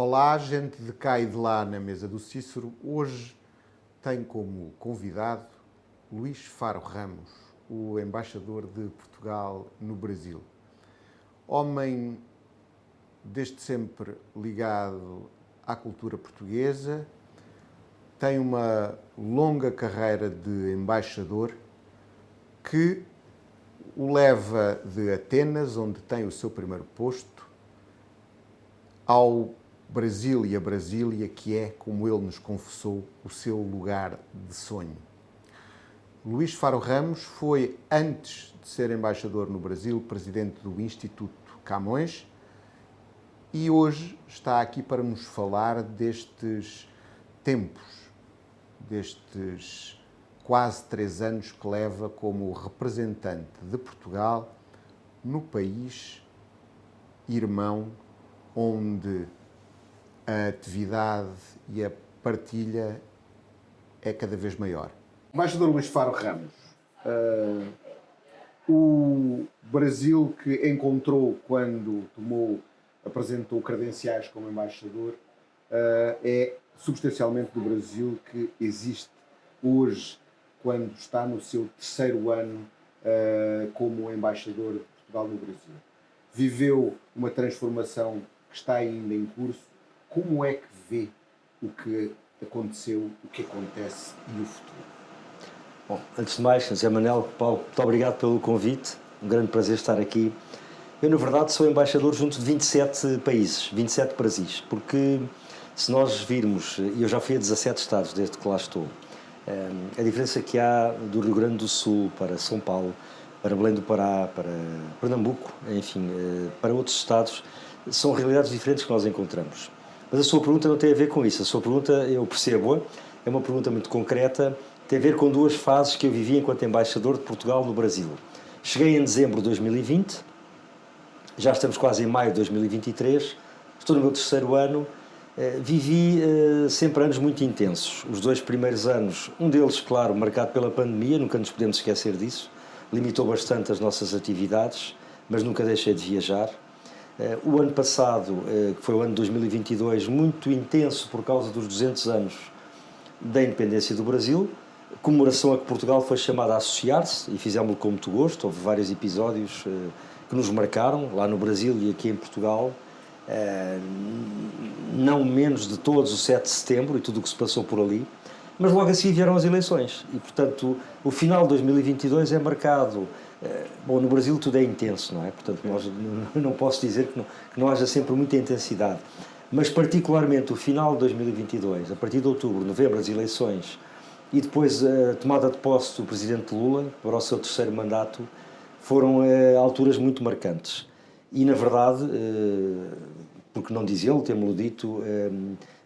Olá, gente de cá e de lá na mesa do Cícero. Hoje tem como convidado Luís Faro Ramos, o embaixador de Portugal no Brasil. Homem desde sempre ligado à cultura portuguesa, tem uma longa carreira de embaixador que o leva de Atenas, onde tem o seu primeiro posto, ao Brasília, Brasília, que é, como ele nos confessou, o seu lugar de sonho. Luís Faro Ramos foi, antes de ser embaixador no Brasil, presidente do Instituto Camões e hoje está aqui para nos falar destes tempos, destes quase três anos que leva como representante de Portugal no país irmão onde a atividade e a partilha é cada vez maior. Embaixador Luís Faro Ramos, uh, o Brasil que encontrou quando tomou, apresentou credenciais como embaixador, uh, é substancialmente do Brasil que existe hoje, quando está no seu terceiro ano uh, como embaixador de Portugal no Brasil. Viveu uma transformação que está ainda em curso como é que vê o que aconteceu, o que acontece e o futuro? Bom, antes de mais, José Manel, Paulo, muito obrigado pelo convite. Um grande prazer estar aqui. Eu, na verdade, sou embaixador junto de 27 países, 27 Brasis, porque se nós virmos, e eu já fui a 17 estados desde que lá estou, eh, a diferença que há do Rio Grande do Sul para São Paulo, para Belém do Pará, para Pernambuco, enfim, eh, para outros estados, são realidades diferentes que nós encontramos. Mas a sua pergunta não tem a ver com isso. A sua pergunta, eu percebo, é uma pergunta muito concreta, tem a ver com duas fases que eu vivi enquanto embaixador de Portugal no Brasil. Cheguei em dezembro de 2020, já estamos quase em maio de 2023, estou no meu terceiro ano. Eh, vivi eh, sempre anos muito intensos. Os dois primeiros anos, um deles, claro, marcado pela pandemia, nunca nos podemos esquecer disso, limitou bastante as nossas atividades, mas nunca deixei de viajar. Eh, o ano passado, eh, que foi o ano de 2022, muito intenso por causa dos 200 anos da independência do Brasil, comemoração a que Portugal foi chamada a associar-se e fizemos-lo com muito gosto. Houve vários episódios eh, que nos marcaram lá no Brasil e aqui em Portugal. Não menos de todos o 7 de setembro e tudo o que se passou por ali. Mas logo assim vieram as eleições e, portanto, o final de 2022 é marcado bom, no Brasil tudo é intenso, não é? Portanto, nós, não posso dizer que não, que não haja sempre muita intensidade. Mas, particularmente, o final de 2022, a partir de outubro, novembro, as eleições, e depois a tomada de posse do presidente Lula para o seu terceiro mandato, foram é, alturas muito marcantes. E, na verdade, porque não diz ele, temos-lo dito,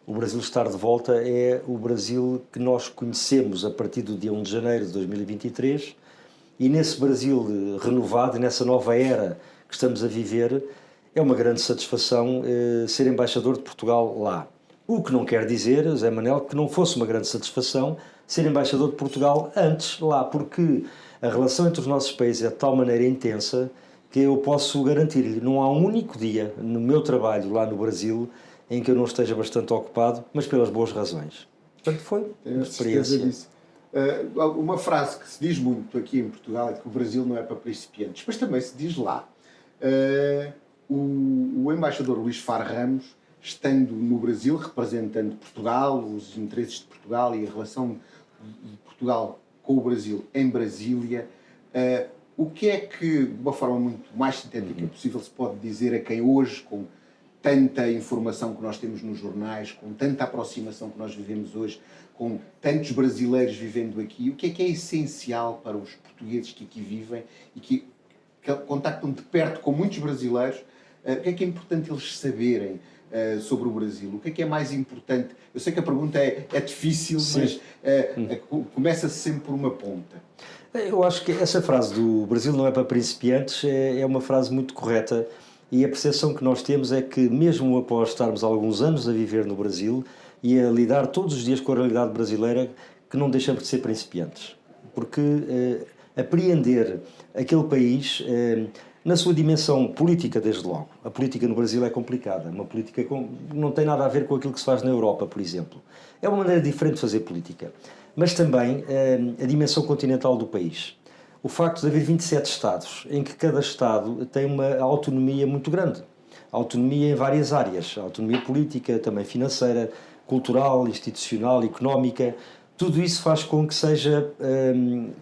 o Brasil estar de volta é o Brasil que nós conhecemos a partir do dia 1 de janeiro de 2023 e nesse Brasil renovado, nessa nova era que estamos a viver, é uma grande satisfação eh, ser embaixador de Portugal lá. O que não quer dizer, Zé Manel, que não fosse uma grande satisfação ser embaixador de Portugal antes lá, porque a relação entre os nossos países é de tal maneira intensa que eu posso garantir-lhe, não há um único dia no meu trabalho lá no Brasil em que eu não esteja bastante ocupado, mas pelas boas razões. Portanto, foi uma experiência. Uh, uma frase que se diz muito aqui em Portugal é que o Brasil não é para principiantes, mas também se diz lá. Uh, o, o, embaixador Luís Far Ramos, estando no Brasil, representando Portugal, os interesses de Portugal e a relação de Portugal com o Brasil em Brasília, uh, o que é que, de uma forma muito mais sintética uhum. possível, se pode dizer a quem hoje, com tanta informação que nós temos nos jornais, com tanta aproximação que nós vivemos hoje, com tantos brasileiros vivendo aqui, o que é que é essencial para os portugueses que aqui vivem e que, que contactam de perto com muitos brasileiros, uh, o que é que é importante eles saberem uh, sobre o Brasil? O que é que é mais importante? Eu sei que a pergunta é, é difícil, Sim. mas uh, começa-se sempre por uma ponta. Eu acho que essa frase do Brasil não é para principiantes é, é uma frase muito correta e a percepção que nós temos é que, mesmo após estarmos alguns anos a viver no Brasil e a lidar todos os dias com a realidade brasileira, que não deixamos de ser principiantes. Porque eh, apreender aquele país, eh, Na sua dimensão política, desde logo. A política no Brasil é complicada. Uma política com, não tem nada a ver com aquilo que se faz na Europa, por exemplo. É uma maneira diferente de fazer política. Mas também eh, a dimensão continental do país. O facto de haver 27 Estados, em que cada Estado tem uma autonomia muito grande. Autonomia em várias áreas. Autonomia política, também financeira, cultural, institucional, económica. Tudo isso faz com que seja eh,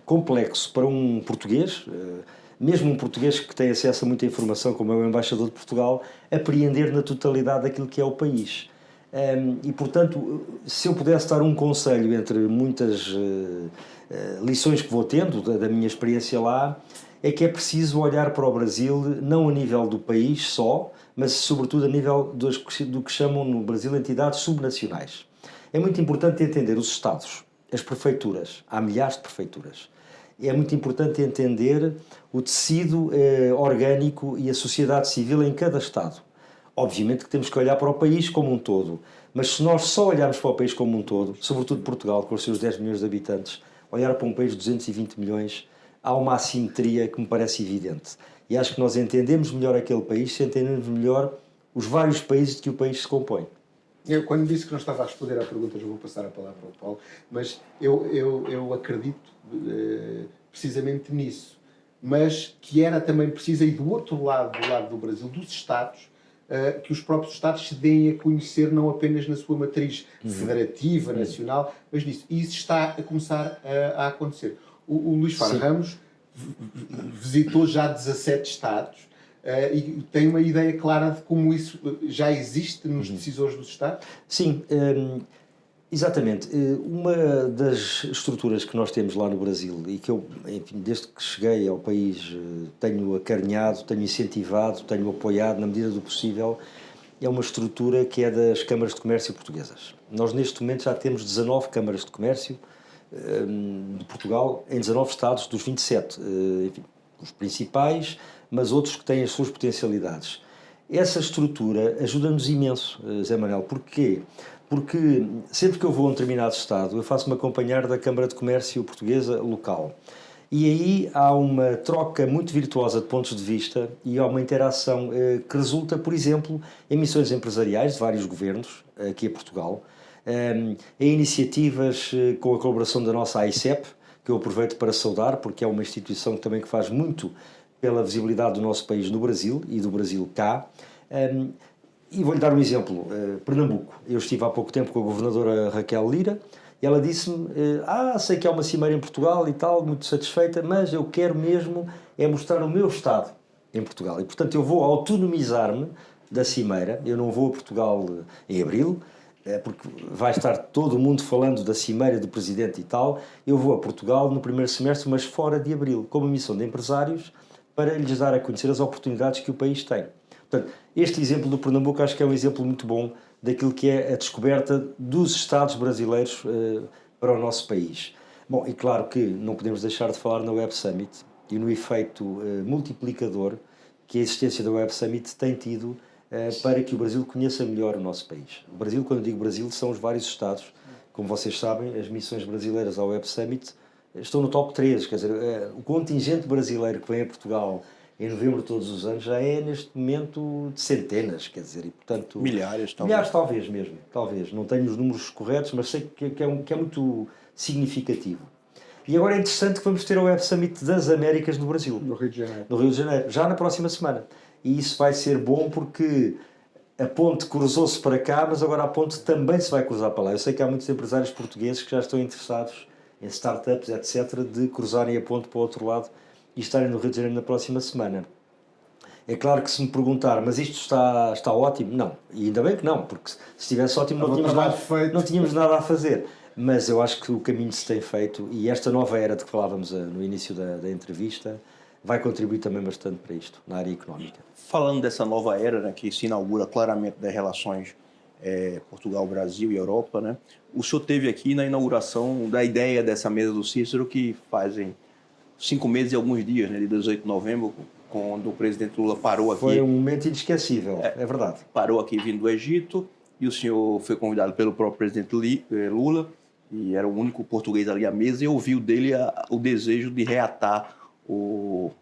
complexo para um português. Eh, mesmo um português que tem acesso a muita informação, como é o embaixador de Portugal, apreender na totalidade aquilo que é o país. Um, e, portanto, se eu pudesse dar um conselho entre muitas uh, lições que vou tendo da, da, minha experiência lá, é que é preciso olhar para o Brasil não a nível do país só, mas sobretudo a nível dos, do que chamam no Brasil entidades subnacionais. É muito importante entender os Estados, as prefeituras, há milhares de prefeituras é muito importante entender o tecido eh, orgânico e a sociedade civil em cada Estado. Obviamente que temos que olhar para o país como um todo, mas se nós só olharmos para o país como um todo, sobretudo Portugal, com os seus 10 milhões de habitantes, olhar para um país de 220 milhões, há uma assimetria que me parece evidente. E acho que nós entendemos melhor aquele país se entendemos melhor os vários países de que o país se compõe. Eu, quando disse que não estava a responder à pergunta, já vou passar a palavra ao Paulo, mas eu, eu, eu acredito eh, precisamente nisso. Mas que era também preciso, e do outro lado, do lado do Brasil, dos Estados, uh, que os próprios Estados se deem a conhecer não apenas na sua matriz uhum. federativa, uhum. nacional, mas nisso. E isso está a começar a, a acontecer. O, o Luís Faro Ramos visitou já 17 Estados. Uh, e tem uma ideia clara de como isso já existe nos uhum. decisores dos Estados? Sim. Um ehm, Exatamente. Eh, uma das estruturas que nós temos lá no Brasil e que eu, enfim, desde que cheguei ao país, eh, tenho acarinhado, tenho incentivado, tenho apoiado na medida do possível, é uma estrutura que é das câmaras de comércio portuguesas. Nós, neste momento, já temos 19 câmaras de comércio eh, de Portugal em 19 estados dos 27. Enfim, os principais, mas outros que têm as suas potencialidades. Essa estrutura ajuda-nos imenso, Zé Manuel. Porquê? porque sempre que eu vou a um determinado Estado, eu faço-me acompanhar da Câmara de Comércio Portuguesa local. E aí há uma troca muito virtuosa de pontos de vista e há uma interação eh, que resulta, por exemplo, em missões empresariais de vários governos, aqui a Portugal, eh, em iniciativas eh, com a colaboração da nossa AICEP, que eu aproveito para saudar, porque é uma instituição também que faz muito pela visibilidade do nosso país no Brasil e do Brasil cá. E vou-lhe dar um exemplo. Uh, Pernambuco. Eu estive há pouco tempo com a governadora Raquel Lira e ela disse-me: uh, Ah, sei que há uma cimeira em Portugal e tal, muito satisfeita, mas eu quero mesmo é mostrar o meu Estado em Portugal. E portanto eu vou autonomizar-me da cimeira. Eu não vou a Portugal eh, em abril, porque vai estar todo mundo falando da cimeira do presidente e tal. Eu vou a Portugal no primeiro semestre, mas fora de abril, como missão de empresários, para lhes dar a conhecer as oportunidades que o país tem. Portanto, este exemplo do Pernambuco acho que é um exemplo muito bom daquilo que é a descoberta dos Estados brasileiros uh, para o nosso país. Bom, e claro que não podemos deixar de falar na Web Summit e no efeito uh, multiplicador que a existência da Web Summit tem tido para que o Brasil conheça melhor o nosso país. O Brasil, quando digo Brasil, são os vários Estados. Como vocês sabem, as missões brasileiras ao Web Summit estão no top 3, quer dizer, o contingente brasileiro que vem a Portugal em novembro todos os anos já é neste momento de centenas, quer dizer, e portanto... Milhares, talvez. Milhares talvez mesmo, talvez. Não tenho os números corretos, mas sei que, é, um, que é muito significativo. E agora é interessante que vamos ter o Web Summit das Américas no Brasil. No Rio de Janeiro. No Rio de Janeiro, já na próxima semana. E isso vai ser bom porque a ponte cruzou-se para cá, mas agora a ponte também se vai cruzar para lá. Eu sei que há muitos empresários portugueses que já estão interessados em startups, etc., de cruzarem a ponte para o outro lado e estarem no Rio de Janeiro na próxima semana. É claro que se me perguntar, mas isto está, está ótimo? Não. E ainda bem que não, porque se estivesse ótimo não tínhamos, nada, não tínhamos nada a fazer. Mas eu acho que o caminho se tem feito e esta nova era de que falávamos eh, no início da, da entrevista vai contribuir também bastante para isto, na área económica. Falando dessa nova era né, que se inaugura claramente das relações é, Portugal-Brasil e Europa, né, o senhor teve aqui na inauguração da ideia dessa mesa do Cícero que fazem cinco meses e alguns dias, né, de 18 de novembro, quando o presidente Lula parou aqui. Foi um momento inesquecível, é, é verdade. Parou aqui vindo do Egito e o senhor foi convidado pelo próprio presidente eh, Lula e era o único português ali à mesa e ouviu dele a, o desejo de reatar o,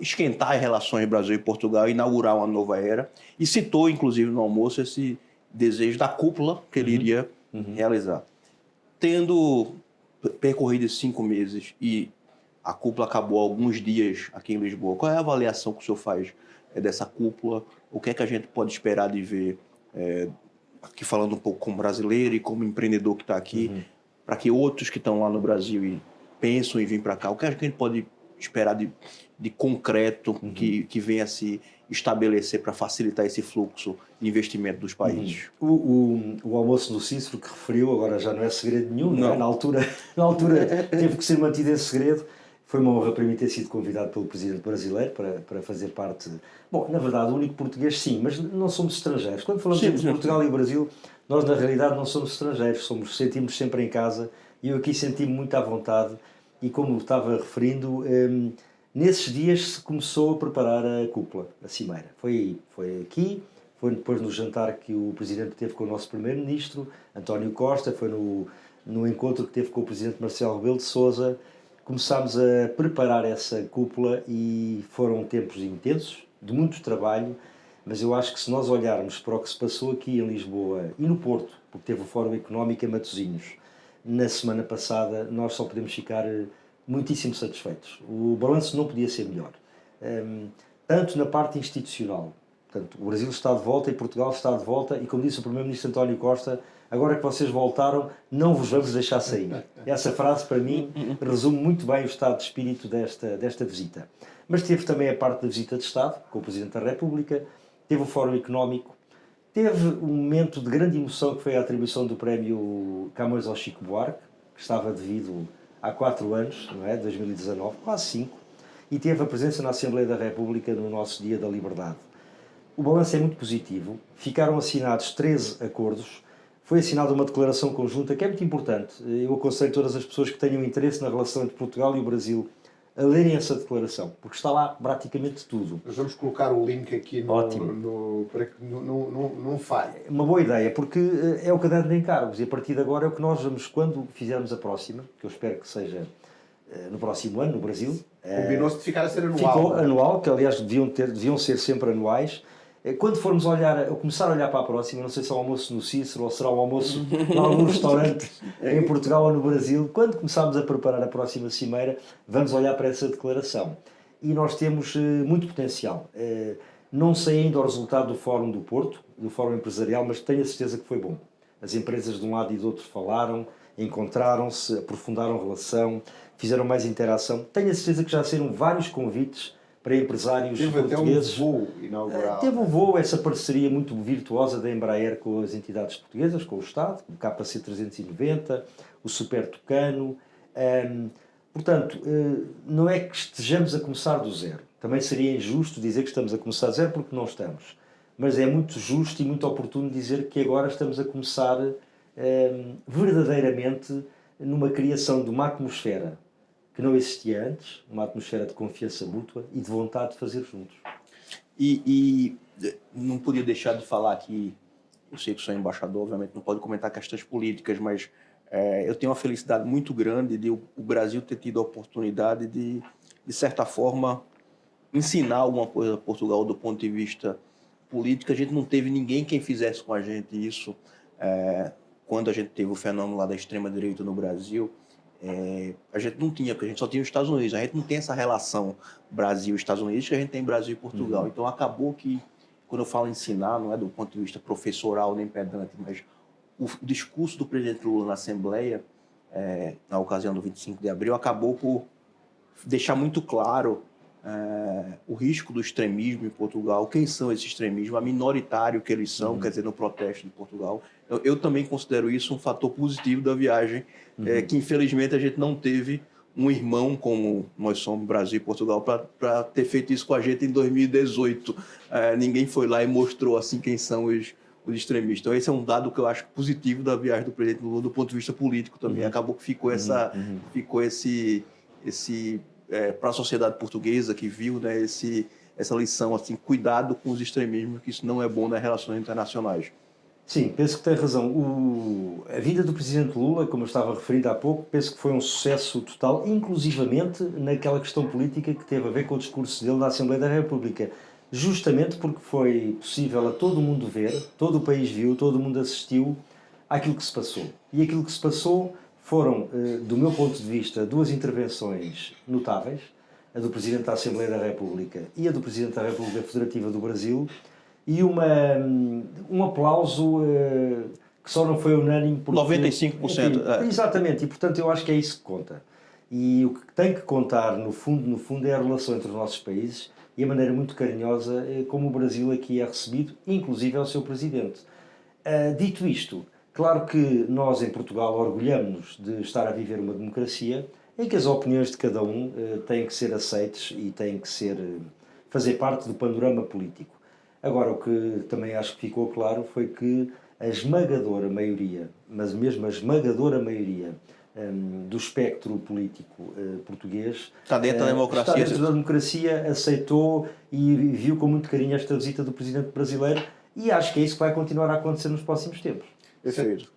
esquentar as relações Brasil e Portugal, inaugurar uma nova era, e citou, inclusive, no almoço, esse desejo da cúpula que ele uhum. iria uhum. realizar. Tendo percorrido esses cinco meses e a cúpula acabou alguns dias aqui em Lisboa, qual é a avaliação que o senhor faz é, dessa cúpula? O que é que a gente pode esperar de ver, é, aqui falando um pouco como brasileiro e como empreendedor que está aqui, uhum. para que outros que estão lá no Brasil e pensam em vir para cá, o que a gente pode esperar de, de concreto uhum. que, que venha se estabelecer para facilitar esse fluxo de investimento dos países. Uhum. O, o, o, almoço do Cícero que referiu, agora já não é segredo nenhum, não. É? Na, altura, na altura teve que ser mantido esse segredo. Foi uma honra para mim ter sido convidado pelo presidente brasileiro para, para fazer parte. Bom, na verdade, o único português sim, mas não somos estrangeiros. Quando falamos sim, de Portugal sim. e Brasil, nós na realidade não somos estrangeiros, somos, sentimos sempre em casa e eu aqui senti-me muito à vontade e como estava referindo, um, nesses dias se começou a preparar a cúpula, a cimeira. Foi, foi aqui, foi depois no jantar que o Presidente teve com o nosso Primeiro-Ministro, António Costa, foi no, no encontro que teve com o Presidente Marcelo Rebelo de Sousa. Começámos a preparar essa cúpula e foram tempos intensos, de muito trabalho, mas eu acho que se nós olharmos para o que se passou aqui em Lisboa e no Porto, porque teve o Fórum Económico em Matosinhos, na semana passada, nós só podemos ficar eh, muitíssimo satisfeitos. O balanço não podia ser melhor. Um, ehm, tanto na parte institucional, portanto, o Brasil está de volta e Portugal está de volta, e como disse o Primeiro-Ministro António Costa, agora que vocês voltaram, não vos vamos deixar sair. Essa frase, para mim, resume muito bem o estado de espírito desta, desta visita. Mas teve também a parte da visita de Estado, com o Presidente da República, teve o Fórum Económico, Teve um momento de grande emoção que foi a atribuição do prémio Camões ao Chico Buarque, que estava devido há quatro anos, não é? 2019, quase cinco, e teve a presença na Assembleia da República no nosso Dia da Liberdade. O balanço é muito positivo, ficaram assinados 13 acordos, foi assinada uma declaração conjunta que é muito importante. Eu aconselho todas as pessoas que tenham interesse na relação entre Portugal e o Brasil a lerem essa declaração, porque está lá praticamente tudo. Nós vamos colocar o link aqui no, Ótimo. No, para que não, não, não falhe. Uma boa ideia, porque eh, é o caderno de encargos e a partir de agora é o que nós vamos, quando fizermos a próxima, que eu espero que seja eh, no próximo ano, no Brasil. Combinou-se de ficar a ser anual. Ficou é? anual, que aliás deviam, ter, deviam ser sempre anuais é, quando formos olhar, começar a olhar para a próxima, não sei se é o almoço no Cícero ou será o almoço em algum restaurante em Portugal ou no Brasil, quando começarmos a preparar a próxima cimeira, vamos olhar para essa declaração. E nós temos uh, muito potencial. Não sei ainda o resultado do Fórum do Porto, do Fórum Empresarial, mas tenho a certeza que foi bom. As empresas de um lado e do outro falaram, encontraram-se, aprofundaram relação, fizeram mais interação. Tenho a certeza que já saíram vários convites para empresários teve portugueses. Teve um voo inaugural. Teve um voo, essa parceria muito virtuosa da Embraer com as entidades portuguesas, com o Estado, o KC 390, o Super Tucano. Um, portanto, uh, não é que estejamos a começar do zero. Também seria injusto dizer que estamos a começar do zero porque não estamos. Mas é muito justo e muito oportuno dizer que agora estamos a começar um, verdadeiramente numa criação de uma atmosfera que não existia antes, uma atmosfera de confiança mútua e de vontade de fazer juntos. E, e não podia deixar de falar aqui, eu sei que sou embaixador, obviamente não pode comentar questões políticas, mas é, eu tenho uma felicidade muito grande de o, o Brasil ter tido a oportunidade de, de certa forma, ensinar alguma coisa a Portugal do ponto de vista político. A gente não teve ninguém quem fizesse com a gente isso. É, quando a gente teve o fenômeno lá da extrema-direita no Brasil, é, a gente não tinha, porque a gente só tinha os Estados Unidos. A gente não tem essa relação Brasil-Estados Unidos que a gente tem Brasil e Portugal. Uhum. Então acabou que, quando eu falo ensinar, não é do ponto de vista professoral nem pedante, mas o discurso do presidente Lula na Assembleia, é, na ocasião do 25 de abril, acabou por deixar muito claro é, o risco do extremismo em Portugal, quem são esses extremismos, a minoritário que eles são, uhum. quer dizer, no protesto de Portugal. Eu, eu, também considero isso um fator positivo da viagem, é, uhum. é, que infelizmente a gente não teve um irmão como nós somos, Brasil e Portugal, para ter feito isso com a gente em 2018. É, ninguém foi lá e mostrou assim quem são os, os extremistas. Então esse é um dado que eu acho positivo da viagem do presidente Lula do ponto de vista político também. Uhum. Acabou que ficou essa, uhum. uhum. ficou esse, esse é, para a sociedade portuguesa que viu né, esse, essa lição, assim, cuidado com os extremismos, que isso não é bom nas relações internacionais. Sim, penso que tem razão. O, a vida do Presidente Lula, como eu estava referindo há pouco, penso que foi um sucesso total, inclusivamente naquela questão política que teve a ver com o discurso dele na Assembleia da República. Justamente porque foi possível a todo mundo ver, todo o país viu, todo mundo assistiu àquilo que se passou. E aquilo que se passou foram, eh, do meu ponto de vista, duas intervenções notáveis, a do Presidente da Assembleia da República e a do Presidente da República Federativa do Brasil, e uma, um aplauso uh, que só não foi unânime. Porque, 95%. Enfim, é. Exatamente, e portanto eu acho que é isso que conta. E o que tem que contar, no fundo, no fundo, é a relação entre os nossos países e a maneira muito carinhosa eh, como o Brasil aqui é recebido, inclusive ao seu presidente. Dito isto, claro que nós em Portugal orgulhamos de estar a viver uma democracia em que as opiniões de cada um uh, têm que ser aceites e têm que ser fazer parte do panorama político. Agora, o que também acho que ficou claro foi que a esmagadora maioria, mas mesmo a esmagadora maioria um, do espectro político uh, português está dentro da eh, democracia, está dentro da democracia, aceitou e viu com muito carinho esta visita do presidente brasileiro e acho que é isso que vai continuar a acontecer nos próximos tempos. Perfeito.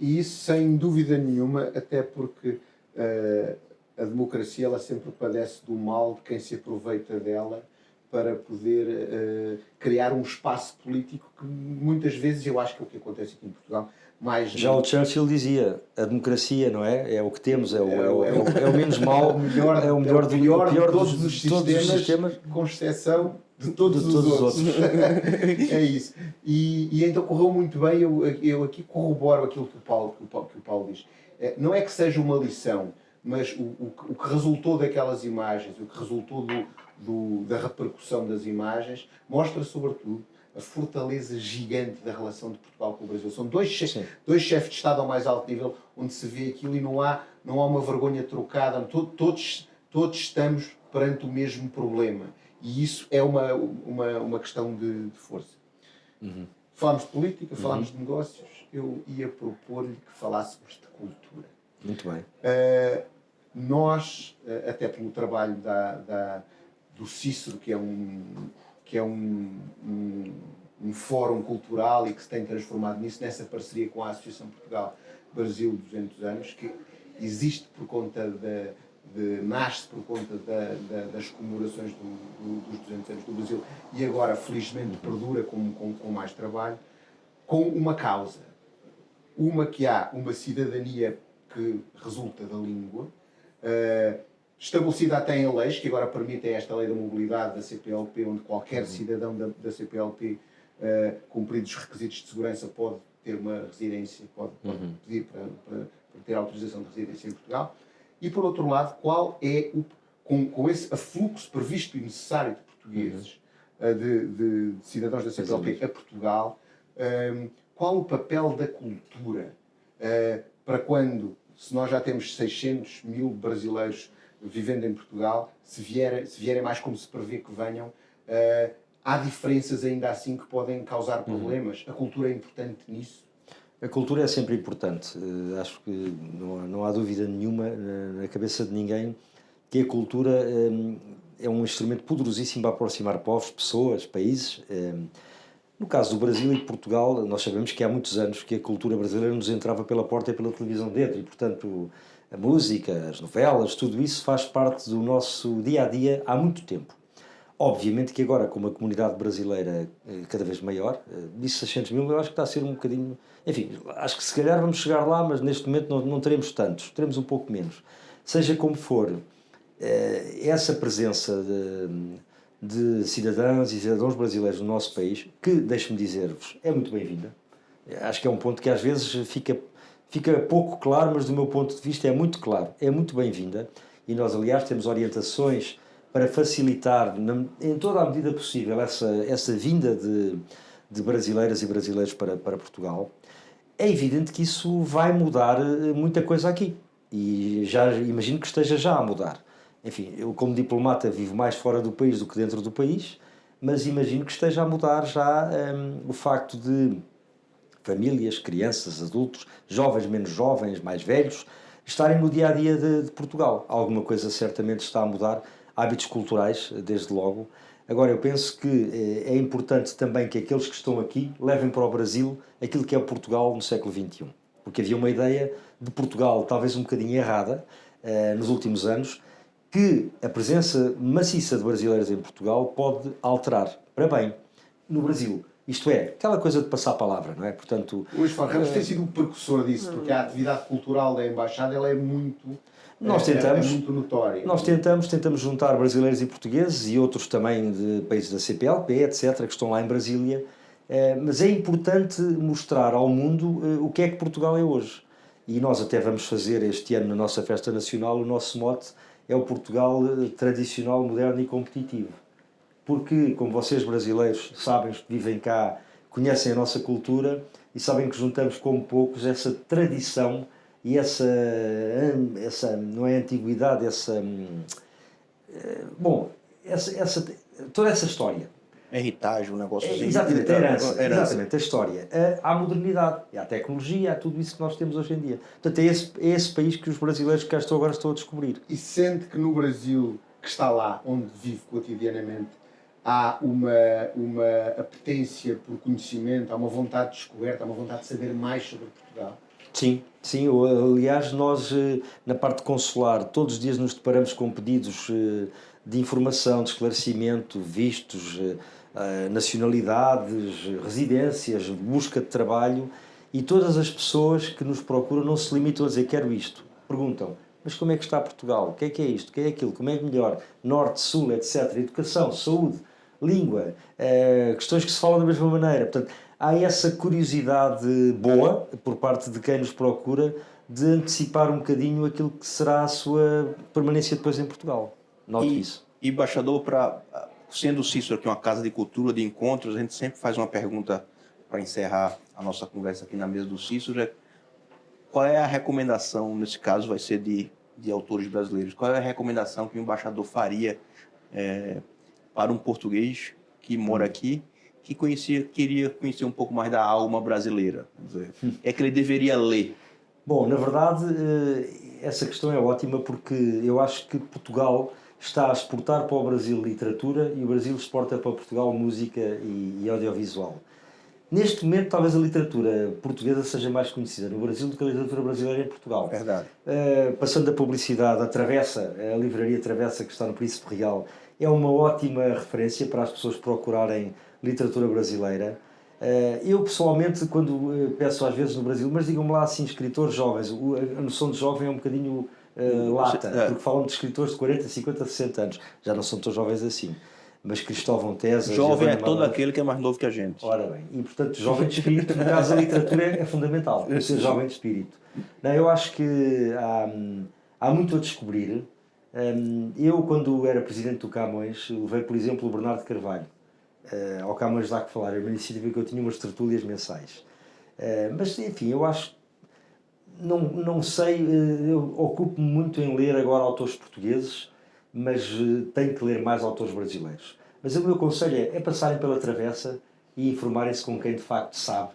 E isso sem dúvida nenhuma, até porque uh, a democracia ela sempre padece do mal de quem se aproveita dela para poder uh, criar um espaço político que muitas vezes eu acho que é o que acontece aqui em Portugal. Mais Já o Churchill dizia, a democracia, não é? É o que temos, é o, é o, é o, é o menos mal, é o melhor, é o melhor, do, pior, pior de todos, os, sistemas, todos os sistemas, com exceção todos, de todos os, outros. Os outros. é isso. E, e, então correu muito bem, eu, eu aqui corroboro aquilo que o Paulo, que o Paulo, que o Paulo diz. É, não é que seja uma lição, mas o, o, o que resultou daquelas imagens, o que resultou do, do, da repercussão das imagens, mostra sobretudo a fortaleza gigante da relação de Portugal com o Brasil. São dois, chefes, dois chefes de Estado ao mais alto nível onde se vê aquilo e não há, não há uma vergonha trocada. Todos, todos estamos perante o mesmo problema. E isso é uma, uma, uma questão de, de força. Uhum. Falámos de política, falámos uhum. de negócios. Eu ia propor-lhe que falássemos de cultura. Muito bem. Uh, nós, uh, até pelo trabalho da, da do Cícero, que é um, que é um, um, um, fórum cultural e que se tem transformado nisso, nessa parceria com a Associação Portugal Brasil 200 anos, que existe por conta da. De, nasce por conta da, da, das comemorações do, do, dos 200 anos do Brasil e agora, felizmente, perdura com, com, com mais trabalho, com uma causa. Uma que há uma cidadania que resulta da língua, uh, estabelecida até em leis, que agora permitem esta lei da mobilidade da CPLP, onde qualquer uhum. cidadão da, da CPLP, uh, eh, cumpridos os requisitos de segurança, pode ter uma residência, pode, pode uhum. pedir para, para, para, ter autorização de residência em Portugal. E, por outro lado, qual é o, com, com esse afluxo previsto e necessário de portugueses, uhum. uh, de, de, de, cidadãos da CPLP a Portugal, um, ehm, qual o papel da cultura uh, para quando, se nós já temos 600 mil brasileiros vivendo em Portugal, se, vier, se vierem mais como se prevê que venham, uh, há diferenças ainda assim que podem causar uhum. problemas. Uhum. A cultura é importante nisso? A cultura é sempre importante. Uh, acho que não há, não há, dúvida nenhuma na, na, cabeça de ninguém que a cultura um, eh, é um instrumento poderosíssimo para aproximar povos, pessoas, países. Um, no caso do Brasil e de Portugal, nós sabemos que há muitos anos que a cultura brasileira nos entrava pela porta e pela televisão dentro, e portanto a música, as novelas, tudo isso faz parte do nosso dia a dia há muito tempo. Obviamente que agora, com uma comunidade brasileira eh, cada vez maior, eh, disse 600 mil, eu acho que está a ser um bocadinho. Enfim, acho que se calhar vamos chegar lá, mas neste momento não, não teremos tantos, teremos um pouco menos. Seja como for, eh, essa presença de, de cidadãos e cidadãos brasileiros no nosso país, que, deixe-me dizer-vos, é muito bem-vinda. Acho que é um ponto que às vezes fica fica pouco claro, mas do meu ponto de vista é muito claro, é muito bem-vinda e nós, aliás, temos orientações para facilitar, em toda a medida possível, essa, essa vinda de, de brasileiras e brasileiros para, para Portugal. É evidente que isso vai mudar eh, muita coisa aqui e já imagino que esteja já a mudar. Enfim, eu, como diplomata, vivo mais fora do país do que dentro do país, mas imagino que esteja a mudar já ehm, o facto de famílias, crianças, adultos, jovens, menos jovens, mais velhos, estarem no dia a dia de, de, Portugal. Alguma coisa certamente está a mudar, hábitos culturais, desde logo, Agora, eu penso que eh, é importante também que aqueles que estão aqui levem para o Brasil aquilo que é Portugal no século XXI. Porque havia uma ideia de Portugal, talvez um bocadinho errada, eh, nos últimos anos, que a presença maciça de brasileiros em Portugal pode alterar para bem no Brasil. Isto é, aquela coisa de passar a palavra, não é? Portanto, o Luís Ramos tem sido um precursor disso, porque a atividade cultural da Embaixada ela é muito nós tentamos, é, é muito notória. Nós tentamos, tentamos juntar brasileiros e portugueses e outros também de países da CPLP, etc., que estão lá em Brasília. Eh, mas é importante mostrar ao mundo eh, o que é que Portugal é hoje. E nós até vamos fazer este ano na nossa festa nacional, o nosso mote é o Portugal eh, tradicional, moderno e competitivo. Porque, como vocês brasileiros sabem, que vivem cá, conhecem a nossa cultura e sabem que juntamos como poucos essa tradição e essa, essa não é antiguidade, essa. Hum, eh, bom, essa, essa, toda essa história. Heritage, o negócio é, Exatamente, a herança, herança. Exatamente, a história. Há a modernidade, há a tecnologia, há tudo isso que nós temos hoje em dia. Portanto, é esse, é esse país que os brasileiros que cá estão agora estão a descobrir. E sente que no Brasil, que está lá, onde vive cotidianamente, há uma, uma apetência por conhecimento, há uma vontade de descoberta, há uma vontade de saber mais sobre Portugal? Sim, sim. Aliás, nós eh, na parte consular todos os dias nos deparamos com pedidos eh, de informação, de esclarecimento, vistos, eh, nacionalidades, residências, busca de trabalho e todas as pessoas que nos procuram não se limitam a dizer quero isto. Perguntam, mas como é que está Portugal? O que é que é isto? O que é aquilo? Como é que melhor? Norte, Sul, etc. Educação, saúde, língua, questões que se falam da mesma maneira. Portanto, há essa curiosidade boa por parte de quem nos procura de antecipar um bocadinho aquilo que será a sua permanência depois em Portugal. Note e, isso. E, embaixador, para sendo o Cícero aqui uma casa de cultura, de encontros, a gente sempre faz uma pergunta para encerrar a nossa conversa aqui na mesa do Cícero. É, qual é a recomendação, nesse caso vai ser de, de autores brasileiros, qual é a recomendação que o embaixador faria é, para um português que mora aqui que conhecia, queria conhecer um pouco mais da alma brasileira. É que ele deveria ler? Bom, na verdade, eh, essa questão é ótima porque eu acho que Portugal está a exportar para o Brasil literatura e o Brasil exporta para Portugal música e, audiovisual. Neste momento, talvez a literatura portuguesa seja mais conhecida no Brasil do que a literatura brasileira em Portugal. Verdade. Uh, passando da publicidade, a Travessa, a livraria Travessa que está no Príncipe Real, é uma ótima referência para as pessoas procurarem literatura brasileira. Eh, eu, pessoalmente, quando eh, peço às vezes no Brasil, mas digam-me lá assim, escritores jovens, a noção de jovem é um bocadinho uh, lata, é. porque falam de escritores de 40, 50, 60 anos, já não são tão jovens assim. Mas Cristóvão Tesa. Jovem é todo aquele que é mais novo que a gente. Ora bem, e portanto, jovem de espírito, no caso da literatura, é fundamental, ser jovem de espírito. Não, eu acho que há, há muito a descobrir. Eu, quando era presidente do Camões, levei, por exemplo, o Bernardo Carvalho uh, ao Camões lá que falar, era uma iniciativa que eu tinha umas tertúlias mensais. Uh, mas, enfim, eu acho, não, não sei, uh, eu ocupo-me muito em ler agora autores portugueses, mas tenho que ler mais autores brasileiros. Mas o meu conselho é, é passarem pela travessa e informarem-se com quem de facto sabe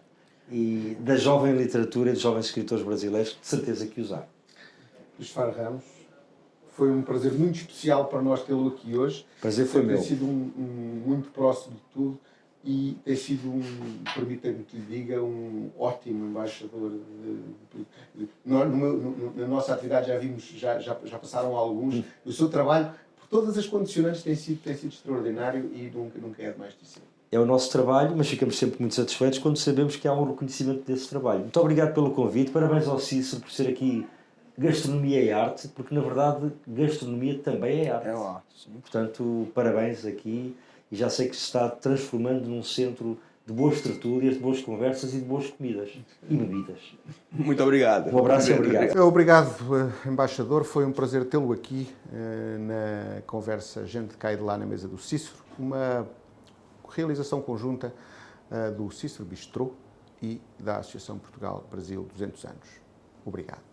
e da jovem literatura e dos jovens escritores brasileiros, de certeza que usar. Luís Faro Ramos, foi um prazer muito especial para nós tê-lo aqui hoje. Prazer foi tem meu. Tem sido um, um, muito próximo de tudo e tem sido um, permita-me que lhe diga, um ótimo embaixador. De, de, de, no, no, na nossa atividade já vimos, já, já, já passaram alguns. Hum. O seu trabalho, por todas as condicionantes, tem sido, tem sido extraordinário e nunca, nunca é demais dizer. É o nosso trabalho, mas ficamos sempre muito satisfeitos quando sabemos que há um reconhecimento desse trabalho. Muito obrigado pelo convite, parabéns ao Cícero por ser aqui gastronomia é arte, porque na verdade gastronomia também é arte. É arte, sim. Portanto, parabéns aqui e já sei que se está transformando num centro de boas tertúlias, de boas conversas e de boas comidas e bebidas. Muito obrigado. Um abraço e obrigado. Obrigado, eh, embaixador. Foi um prazer tê-lo aqui eh, na conversa Gente Cai de Lá na Mesa do Cícero, uma realização conjunta eh, do Cícero Bistrô e da Associação Portugal-Brasil 200 anos. Obrigado.